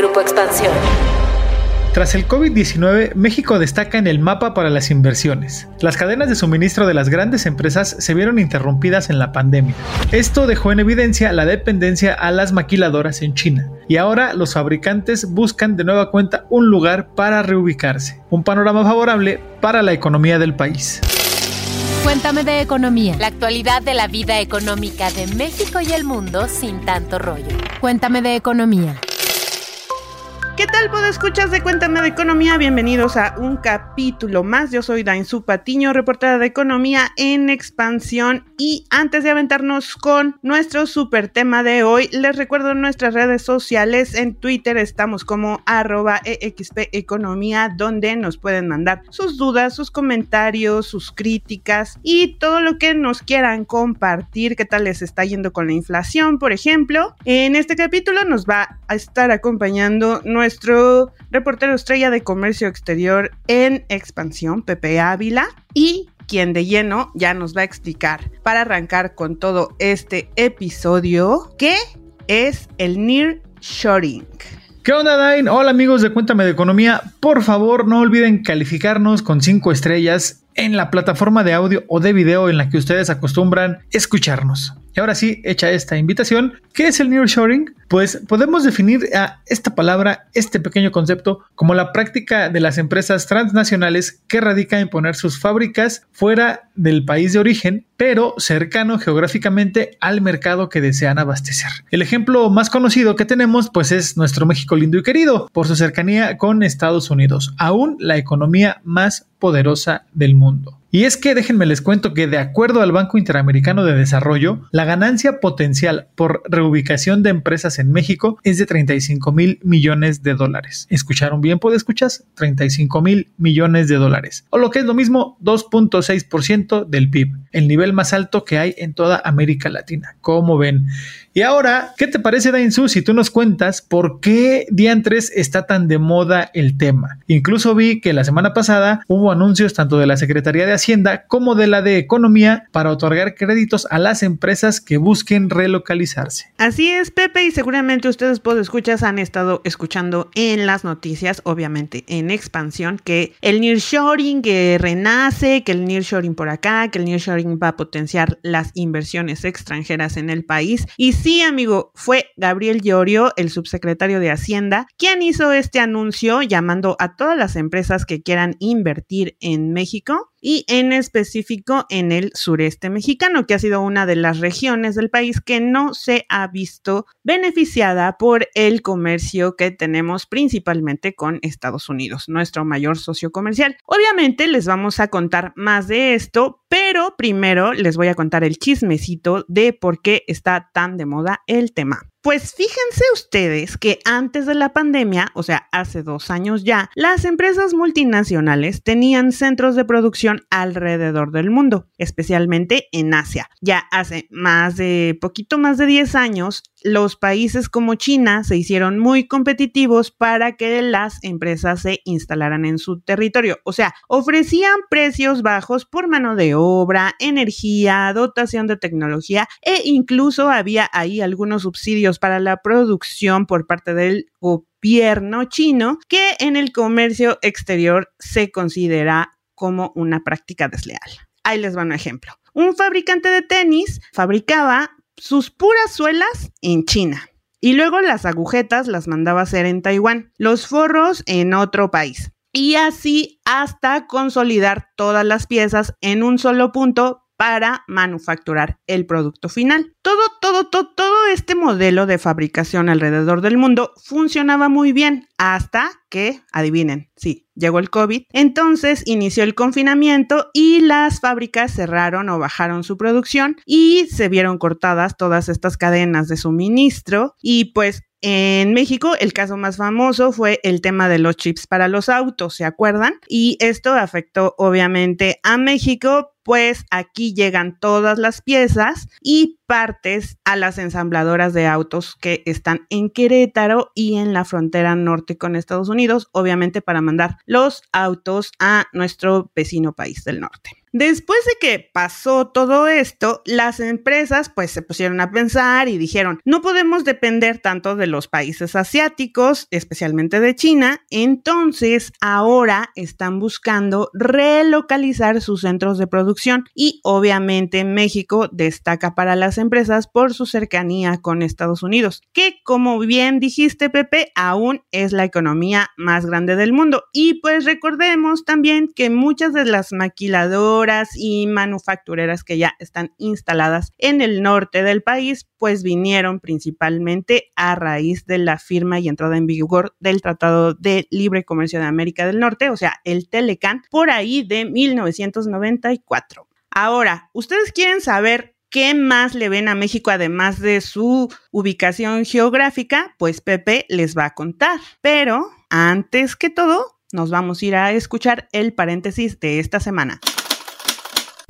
Grupo Expansión. Tras el COVID-19, México destaca en el mapa para las inversiones. Las cadenas de suministro de las grandes empresas se vieron interrumpidas en la pandemia. Esto dejó en evidencia la dependencia a las maquiladoras en China, y ahora los fabricantes buscan de nueva cuenta un lugar para reubicarse. Un panorama favorable para la economía del país. Cuéntame de economía. La actualidad de la vida económica de México y el mundo sin tanto rollo. Cuéntame de economía. ¿Qué tal, escuchas de Cuéntame de Economía? Bienvenidos a un capítulo más. Yo soy Dainzu Patiño, reportera de Economía en Expansión. Y antes de aventarnos con nuestro super tema de hoy, les recuerdo nuestras redes sociales. En Twitter estamos como arroba EXP donde nos pueden mandar sus dudas, sus comentarios, sus críticas y todo lo que nos quieran compartir. ¿Qué tal les está yendo con la inflación, por ejemplo? En este capítulo nos va a estar acompañando nuestro nuestro reportero estrella de comercio exterior en expansión, Pepe Ávila, y quien de lleno ya nos va a explicar para arrancar con todo este episodio qué es el Near Shoring. ¿Qué onda, Dain? Hola amigos de Cuéntame de Economía. Por favor, no olviden calificarnos con 5 estrellas en la plataforma de audio o de video en la que ustedes acostumbran escucharnos. Y ahora sí, hecha esta invitación, ¿qué es el nearshoring? Pues podemos definir a esta palabra, este pequeño concepto, como la práctica de las empresas transnacionales que radican en poner sus fábricas fuera del país de origen, pero cercano geográficamente al mercado que desean abastecer. El ejemplo más conocido que tenemos pues es nuestro México lindo y querido, por su cercanía con Estados Unidos, aún la economía más poderosa del mundo. Y es que déjenme les cuento que de acuerdo al Banco Interamericano de Desarrollo, la ganancia potencial por reubicación de empresas en México es de 35 mil millones de dólares. ¿Escucharon bien? ¿Puede escuchas? 35 mil millones de dólares. O lo que es lo mismo, 2.6% del PIB, el nivel más alto que hay en toda América Latina. ¿Cómo ven? Y ahora, ¿qué te parece, Dainzu, si tú nos cuentas por qué diantres está tan de moda el tema? Incluso vi que la semana pasada hubo anuncios tanto de la Secretaría de Hacienda como de la de Economía para otorgar créditos a las empresas que busquen relocalizarse. Así es, Pepe, y seguramente ustedes, pues, escuchas, han estado escuchando en las noticias, obviamente en expansión, que el nearshoring que renace, que el nearshoring por acá, que el nearshoring va a potenciar las inversiones extranjeras en el país. Y sí, amigo, fue Gabriel Llorio, el subsecretario de Hacienda, quien hizo este anuncio llamando a todas las empresas que quieran invertir en México y en específico en el sureste mexicano, que ha sido una de las regiones del país que no se ha visto beneficiada por el comercio que tenemos principalmente con Estados Unidos, nuestro mayor socio comercial. Obviamente les vamos a contar más de esto, pero primero les voy a contar el chismecito de por qué está tan de moda el tema. Pues fíjense ustedes que antes de la pandemia, o sea, hace dos años ya, las empresas multinacionales tenían centros de producción alrededor del mundo, especialmente en Asia. Ya hace más de, poquito más de 10 años, los países como China se hicieron muy competitivos para que las empresas se instalaran en su territorio. O sea, ofrecían precios bajos por mano de obra, energía, dotación de tecnología e incluso había ahí algunos subsidios para la producción por parte del gobierno chino que en el comercio exterior se considera como una práctica desleal. Ahí les va un ejemplo. Un fabricante de tenis fabricaba sus puras suelas en China. Y luego las agujetas las mandaba hacer en Taiwán, los forros en otro país. Y así hasta consolidar todas las piezas en un solo punto para manufacturar el producto final. Todo, todo, todo, todo este modelo de fabricación alrededor del mundo funcionaba muy bien hasta que, adivinen, sí, llegó el COVID. Entonces inició el confinamiento y las fábricas cerraron o bajaron su producción y se vieron cortadas todas estas cadenas de suministro y pues en México, el caso más famoso fue el tema de los chips para los autos, ¿se acuerdan? Y esto afectó obviamente a México, pues aquí llegan todas las piezas y partes a las ensambladoras de autos que están en Querétaro y en la frontera norte con Estados Unidos, obviamente para mandar los autos a nuestro vecino país del norte. Después de que pasó todo esto, las empresas pues se pusieron a pensar y dijeron, no podemos depender tanto de los países asiáticos, especialmente de China, entonces ahora están buscando relocalizar sus centros de producción y obviamente México destaca para las empresas por su cercanía con Estados Unidos, que como bien dijiste Pepe, aún es la economía más grande del mundo. Y pues recordemos también que muchas de las maquiladoras y manufactureras que ya están instaladas en el norte del país, pues vinieron principalmente a raíz de la firma y entrada en vigor del Tratado de Libre Comercio de América del Norte, o sea, el Telecan, por ahí de 1994. Ahora, ¿ustedes quieren saber ¿Qué más le ven a México además de su ubicación geográfica? Pues Pepe les va a contar. Pero antes que todo, nos vamos a ir a escuchar el paréntesis de esta semana.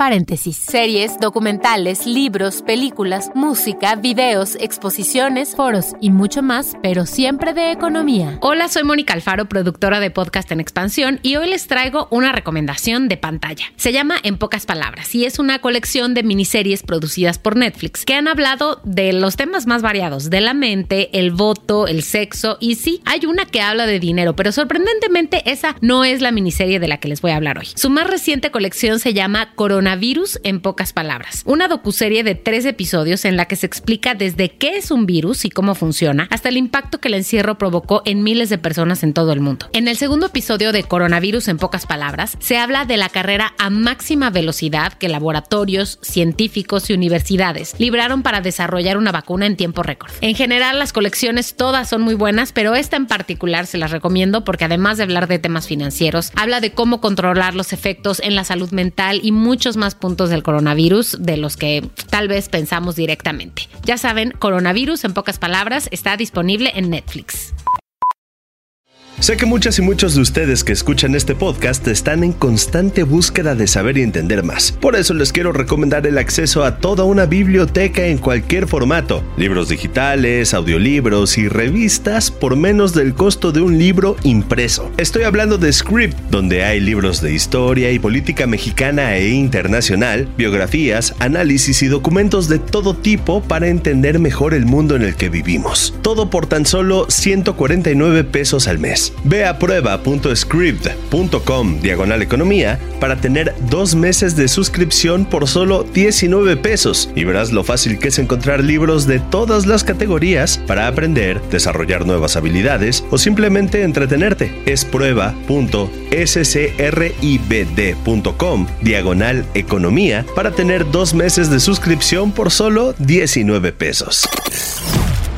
Paréntesis. Series, documentales, libros, películas, música, videos, exposiciones, foros y mucho más, pero siempre de economía. Hola, soy Mónica Alfaro, productora de Podcast en Expansión, y hoy les traigo una recomendación de pantalla. Se llama En pocas palabras y es una colección de miniseries producidas por Netflix que han hablado de los temas más variados, de la mente, el voto, el sexo, y sí, hay una que habla de dinero, pero sorprendentemente esa no es la miniserie de la que les voy a hablar hoy. Su más reciente colección se llama Corona Virus en pocas palabras. Una docuserie de tres episodios en la que se explica desde qué es un virus y cómo funciona, hasta el impacto que el encierro provocó en miles de personas en todo el mundo. En el segundo episodio de Coronavirus en pocas palabras, se habla de la carrera a máxima velocidad que laboratorios, científicos y universidades libraron para desarrollar una vacuna en tiempo récord. En general, las colecciones todas son muy buenas, pero esta en particular se las recomiendo porque además de hablar de temas financieros, habla de cómo controlar los efectos en la salud mental y muchos más puntos del coronavirus de los que tal vez pensamos directamente. Ya saben, coronavirus en pocas palabras está disponible en Netflix. Sé que muchas y muchos de ustedes que escuchan este podcast están en constante búsqueda de saber y entender más. Por eso les quiero recomendar el acceso a toda una biblioteca en cualquier formato. Libros digitales, audiolibros y revistas por menos del costo de un libro impreso. Estoy hablando de Script, donde hay libros de historia y política mexicana e internacional, biografías, análisis y documentos de todo tipo para entender mejor el mundo en el que vivimos. Todo por tan solo 149 pesos al mes. Ve a prueba.script.com diagonal economía para tener dos meses de suscripción por solo 19 pesos y verás lo fácil que es encontrar libros de todas las categorías para aprender, desarrollar nuevas habilidades o simplemente entretenerte. Es prueba.scribd.com diagonal economía para tener dos meses de suscripción por solo 19 pesos.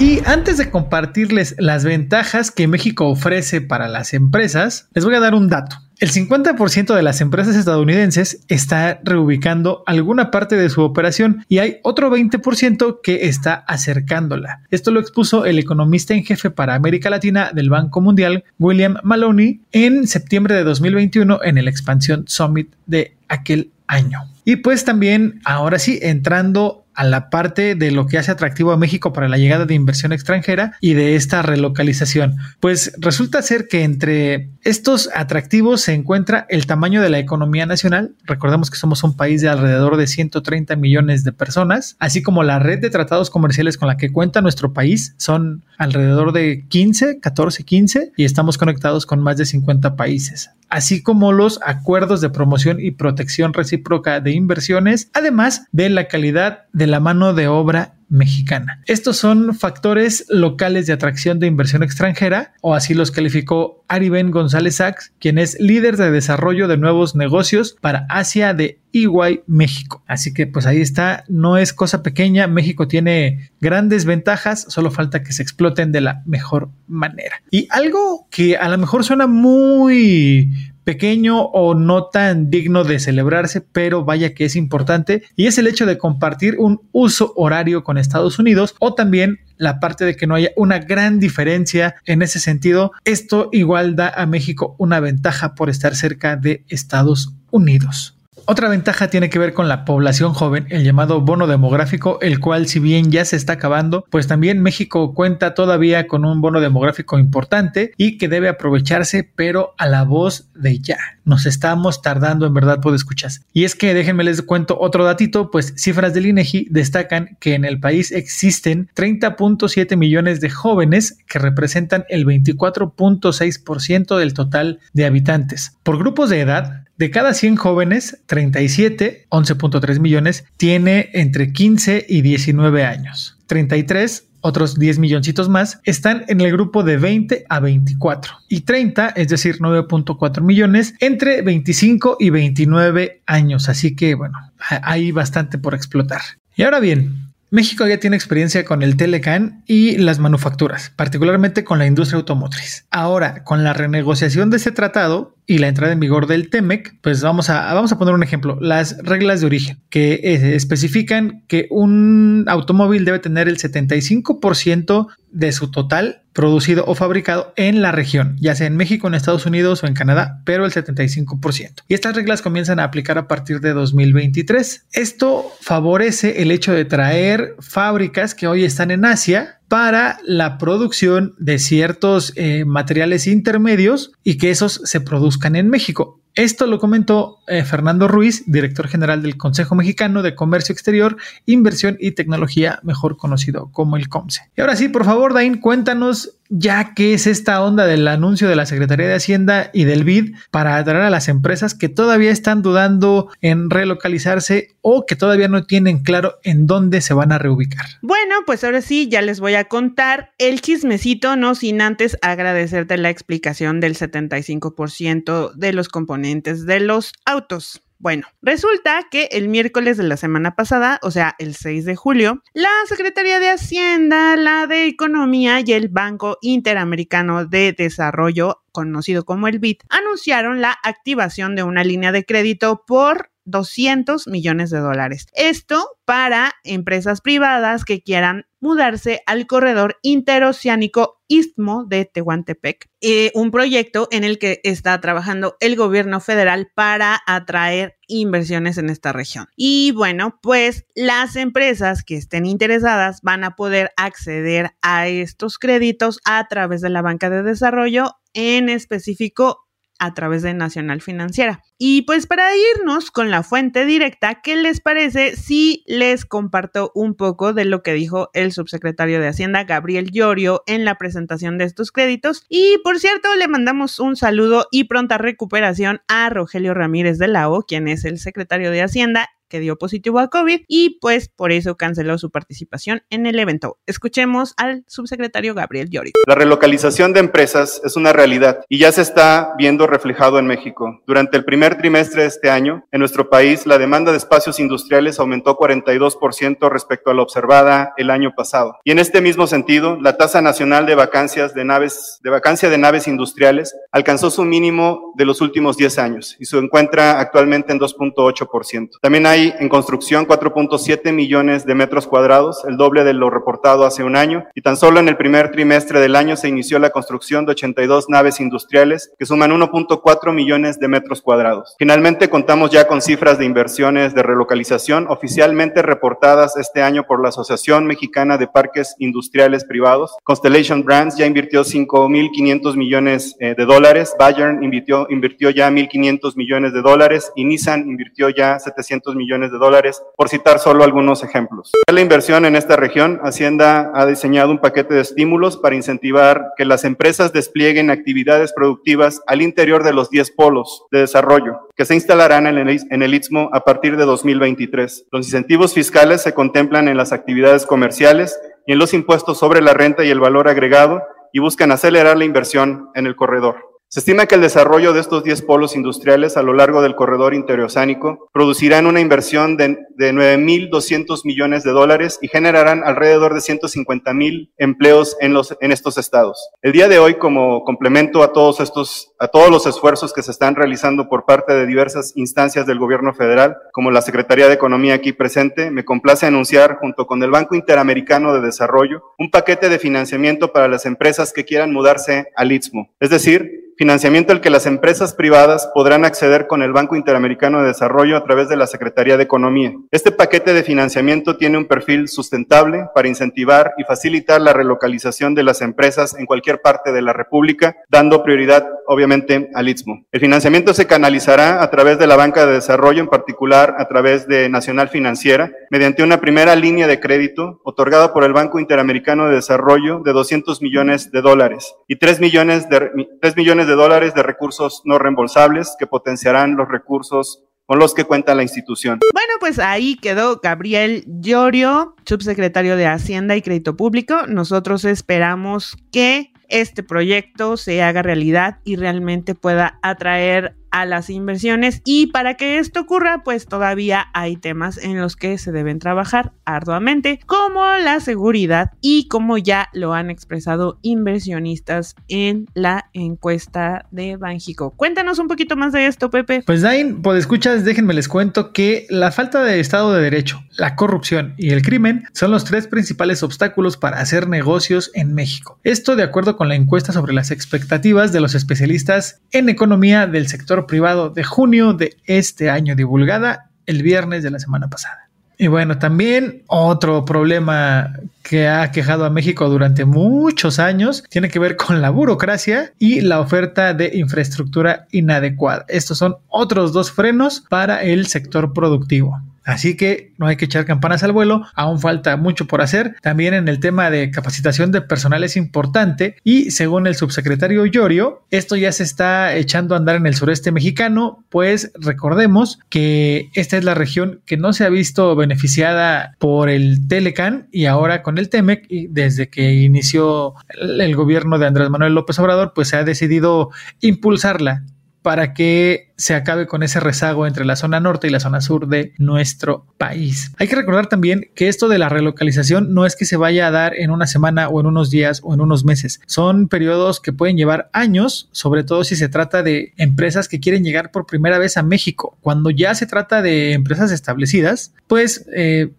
Y antes de compartirles las ventajas que México ofrece para las empresas, les voy a dar un dato. El 50% de las empresas estadounidenses está reubicando alguna parte de su operación y hay otro 20% que está acercándola. Esto lo expuso el economista en jefe para América Latina del Banco Mundial, William Maloney, en septiembre de 2021 en el Expansión Summit de aquel año. Y pues también, ahora sí, entrando a la parte de lo que hace atractivo a México para la llegada de inversión extranjera y de esta relocalización. Pues resulta ser que entre estos atractivos se encuentra el tamaño de la economía nacional. Recordemos que somos un país de alrededor de 130 millones de personas, así como la red de tratados comerciales con la que cuenta nuestro país son alrededor de 15, 14, 15 y estamos conectados con más de 50 países así como los acuerdos de promoción y protección recíproca de inversiones, además de la calidad de la mano de obra mexicana. Estos son factores locales de atracción de inversión extranjera, o así los calificó Ariben González Sachs, quien es líder de desarrollo de nuevos negocios para Asia de EY México. Así que pues ahí está, no es cosa pequeña, México tiene grandes ventajas, solo falta que se exploten de la mejor manera. Y algo que a lo mejor suena muy pequeño o no tan digno de celebrarse, pero vaya que es importante, y es el hecho de compartir un uso horario con Estados Unidos o también la parte de que no haya una gran diferencia en ese sentido. Esto igual da a México una ventaja por estar cerca de Estados Unidos. Otra ventaja tiene que ver con la población joven, el llamado bono demográfico, el cual si bien ya se está acabando, pues también México cuenta todavía con un bono demográfico importante y que debe aprovecharse, pero a la voz de ya. Nos estamos tardando en verdad por escuchas. Y es que déjenme les cuento otro datito, pues cifras del INEGI destacan que en el país existen 30.7 millones de jóvenes que representan el 24.6% del total de habitantes. Por grupos de edad, de cada 100 jóvenes, 37, 11.3 millones, tiene entre 15 y 19 años. 33, otros 10 milloncitos más, están en el grupo de 20 a 24 y 30, es decir, 9.4 millones, entre 25 y 29 años. Así que bueno, hay bastante por explotar. Y ahora bien, México ya tiene experiencia con el Telecan y las manufacturas, particularmente con la industria automotriz. Ahora, con la renegociación de ese tratado y la entrada en vigor del TEMEC, pues vamos a, vamos a poner un ejemplo, las reglas de origen, que eh, especifican que un automóvil debe tener el 75% de su total producido o fabricado en la región, ya sea en México, en Estados Unidos o en Canadá, pero el 75%. Y estas reglas comienzan a aplicar a partir de 2023. Esto favorece el hecho de traer fábricas que hoy están en Asia para la producción de ciertos eh, materiales intermedios y que esos se produzcan en México. Esto lo comentó eh, Fernando Ruiz, director general del Consejo Mexicano de Comercio Exterior, Inversión y Tecnología, mejor conocido como el COMSE. Y ahora sí, por favor, Dain, cuéntanos ya qué es esta onda del anuncio de la Secretaría de Hacienda y del BID para atraer a las empresas que todavía están dudando en relocalizarse o que todavía no tienen claro en dónde se van a reubicar. Bueno, pues ahora sí, ya les voy a contar el chismecito, no sin antes agradecerte la explicación del 75% de los componentes de los autos. Bueno, resulta que el miércoles de la semana pasada, o sea, el 6 de julio, la Secretaría de Hacienda, la de Economía y el Banco Interamericano de Desarrollo, conocido como el BID, anunciaron la activación de una línea de crédito por 200 millones de dólares. Esto para empresas privadas que quieran mudarse al corredor interoceánico Istmo de Tehuantepec, eh, un proyecto en el que está trabajando el gobierno federal para atraer inversiones en esta región. Y bueno, pues las empresas que estén interesadas van a poder acceder a estos créditos a través de la banca de desarrollo, en específico a través de Nacional Financiera. Y pues para irnos con la fuente directa, ¿qué les parece si les comparto un poco de lo que dijo el subsecretario de Hacienda, Gabriel Llorio, en la presentación de estos créditos? Y por cierto, le mandamos un saludo y pronta recuperación a Rogelio Ramírez de la O, quien es el secretario de Hacienda que dio positivo a COVID y pues por eso canceló su participación en el evento. Escuchemos al subsecretario Gabriel Llori. La relocalización de empresas es una realidad y ya se está viendo reflejado en México. Durante el primer trimestre de este año, en nuestro país, la demanda de espacios industriales aumentó 42% respecto a la observada el año pasado. Y en este mismo sentido, la tasa nacional de vacancias de naves, de vacancia de naves industriales alcanzó su mínimo de los últimos 10 años y se encuentra actualmente en 2.8%. También hay en construcción 4.7 millones de metros cuadrados, el doble de lo reportado hace un año, y tan solo en el primer trimestre del año se inició la construcción de 82 naves industriales que suman 1.4 millones de metros cuadrados. Finalmente, contamos ya con cifras de inversiones de relocalización oficialmente reportadas este año por la Asociación Mexicana de Parques Industriales Privados. Constellation Brands ya invirtió 5.500 millones eh, de dólares, Bayern invirtió, invirtió ya 1.500 millones de dólares y Nissan invirtió ya 700 millones de dólares, por citar solo algunos ejemplos. La inversión en esta región, Hacienda ha diseñado un paquete de estímulos para incentivar que las empresas desplieguen actividades productivas al interior de los 10 polos de desarrollo que se instalarán en el, en el Istmo a partir de 2023. Los incentivos fiscales se contemplan en las actividades comerciales y en los impuestos sobre la renta y el valor agregado y buscan acelerar la inversión en el corredor. Se estima que el desarrollo de estos 10 polos industriales a lo largo del corredor interoceánico producirán una inversión de, de 9.200 millones de dólares y generarán alrededor de 150.000 empleos en, los, en estos estados. El día de hoy, como complemento a todos estos, a todos los esfuerzos que se están realizando por parte de diversas instancias del gobierno federal, como la Secretaría de Economía aquí presente, me complace anunciar, junto con el Banco Interamericano de Desarrollo, un paquete de financiamiento para las empresas que quieran mudarse al Istmo. Es decir, financiamiento al que las empresas privadas podrán acceder con el Banco Interamericano de Desarrollo a través de la Secretaría de Economía. Este paquete de financiamiento tiene un perfil sustentable para incentivar y facilitar la relocalización de las empresas en cualquier parte de la República, dando prioridad obviamente al Istmo. El financiamiento se canalizará a través de la banca de desarrollo, en particular a través de Nacional Financiera, mediante una primera línea de crédito otorgada por el Banco Interamericano de Desarrollo de 200 millones de dólares y 3 millones de, 3 millones dólares de recursos no reembolsables que potenciarán los recursos con los que cuenta la institución. Bueno, pues ahí quedó Gabriel Llorio, subsecretario de Hacienda y Crédito Público. Nosotros esperamos que este proyecto se haga realidad y realmente pueda atraer a las inversiones y para que esto ocurra pues todavía hay temas en los que se deben trabajar arduamente como la seguridad y como ya lo han expresado inversionistas en la encuesta de Banjico. Cuéntanos un poquito más de esto Pepe. Pues Dain, pues escuchas, déjenme les cuento que la falta de Estado de Derecho, la corrupción y el crimen son los tres principales obstáculos para hacer negocios en México. Esto de acuerdo con la encuesta sobre las expectativas de los especialistas en economía del sector privado de junio de este año, divulgada el viernes de la semana pasada. Y bueno, también otro problema que ha quejado a México durante muchos años tiene que ver con la burocracia y la oferta de infraestructura inadecuada. Estos son otros dos frenos para el sector productivo. Así que no hay que echar campanas al vuelo, aún falta mucho por hacer. También en el tema de capacitación de personal es importante y según el subsecretario Llorio, esto ya se está echando a andar en el sureste mexicano, pues recordemos que esta es la región que no se ha visto beneficiada por el Telecan y ahora con el Temec, y desde que inició el gobierno de Andrés Manuel López Obrador, pues se ha decidido impulsarla para que se acabe con ese rezago entre la zona norte y la zona sur de nuestro país. Hay que recordar también que esto de la relocalización no es que se vaya a dar en una semana o en unos días o en unos meses. Son periodos que pueden llevar años, sobre todo si se trata de empresas que quieren llegar por primera vez a México. Cuando ya se trata de empresas establecidas, pues eh,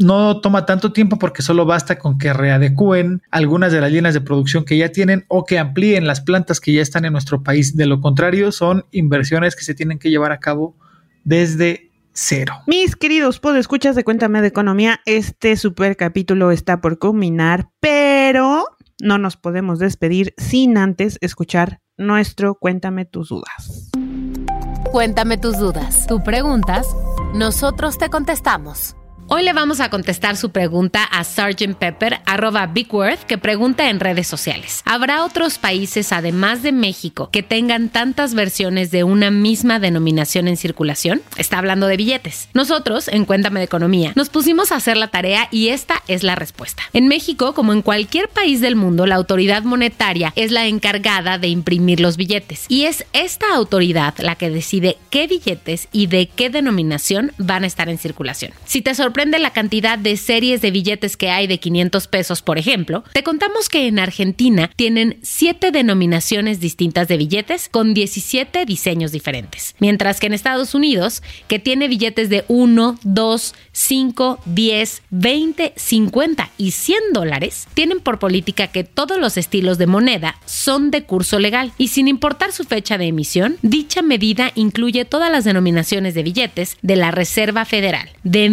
no toma tanto tiempo porque solo basta con que readecúen algunas de las líneas de producción que ya tienen o que amplíen las plantas que ya están en nuestro país. De lo contrario, son inversiones que se tienen que llevar a cabo desde cero. Mis queridos escuchas de Cuéntame de Economía, este super capítulo está por culminar, pero no nos podemos despedir sin antes escuchar nuestro Cuéntame tus dudas. Cuéntame tus dudas. Tú preguntas, nosotros te contestamos. Hoy le vamos a contestar su pregunta a Sgt. Pepper, arroba Bigworth, que pregunta en redes sociales. ¿Habrá otros países, además de México, que tengan tantas versiones de una misma denominación en circulación? Está hablando de billetes. Nosotros, en Cuéntame de Economía, nos pusimos a hacer la tarea y esta es la respuesta. En México, como en cualquier país del mundo, la autoridad monetaria es la encargada de imprimir los billetes. Y es esta autoridad la que decide qué billetes y de qué denominación van a estar en circulación. Si te sorprende la cantidad de series de billetes que hay de 500 pesos, por ejemplo, te contamos que en Argentina tienen 7 denominaciones distintas de billetes con 17 diseños diferentes, mientras que en Estados Unidos, que tiene billetes de 1, 2, 5, 10, 20, 50 y 100 dólares, tienen por política que todos los estilos de moneda son de curso legal. Y sin importar su fecha de emisión, dicha medida incluye todas las denominaciones de billetes de la Reserva Federal. De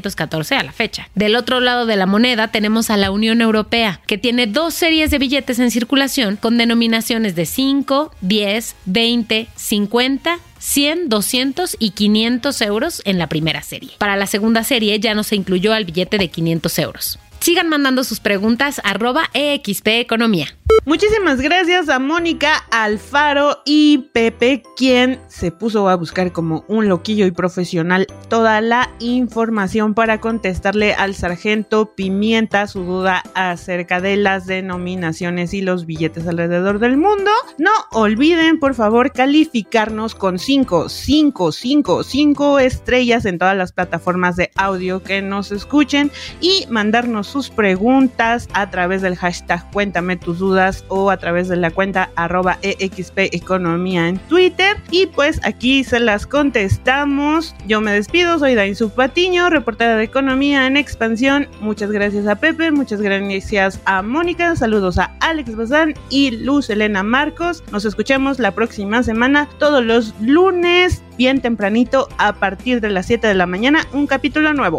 1900 a la fecha. Del otro lado de la moneda tenemos a la Unión Europea, que tiene dos series de billetes en circulación con denominaciones de 5, 10, 20, 50 100, 200 y 500 euros en la primera serie. Para la segunda serie ya no se incluyó al billete de 500 euros. Sigan mandando sus preguntas arroba EXP Economía. Muchísimas gracias a Mónica Alfaro y Pepe, quien se puso a buscar como un loquillo y profesional toda la información para contestarle al sargento Pimienta su duda acerca de las denominaciones y los billetes alrededor del mundo. No olviden, por favor, calificarnos con 5, 5, 5, 5 estrellas en todas las plataformas de audio que nos escuchen y mandarnos sus preguntas a través del hashtag Cuéntame tus dudas o a través de la cuenta arroba EXP Economía en Twitter. Y pues aquí se las contestamos. Yo me despido, soy Dain Patiño, reportera de Economía en Expansión. Muchas gracias a Pepe, muchas gracias a Mónica, saludos a Alex Bazán y Luz Elena Marcos. Nos escuchamos la próxima semana, todos los lunes, bien tempranito, a partir de las 7 de la mañana, un capítulo nuevo.